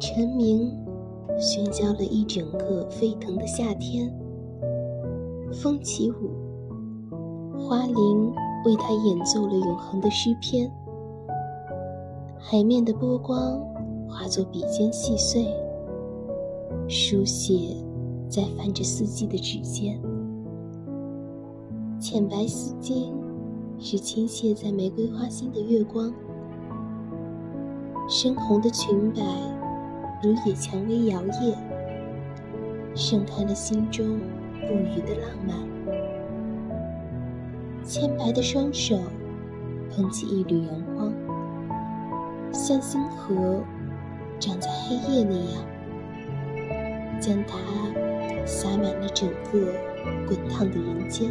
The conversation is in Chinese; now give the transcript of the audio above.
蝉鸣喧嚣了一整个沸腾的夏天，风起舞，花铃为他演奏了永恒的诗篇。海面的波光化作笔尖细碎，书写在泛着四季的指尖。浅白丝巾是倾泻在玫瑰花心的月光，深红的裙摆如野蔷薇摇曳，盛开了心中不渝的浪漫。纤白的双手捧起一缕阳光，像星河长在黑夜那样，将它洒满了整个滚烫的人间。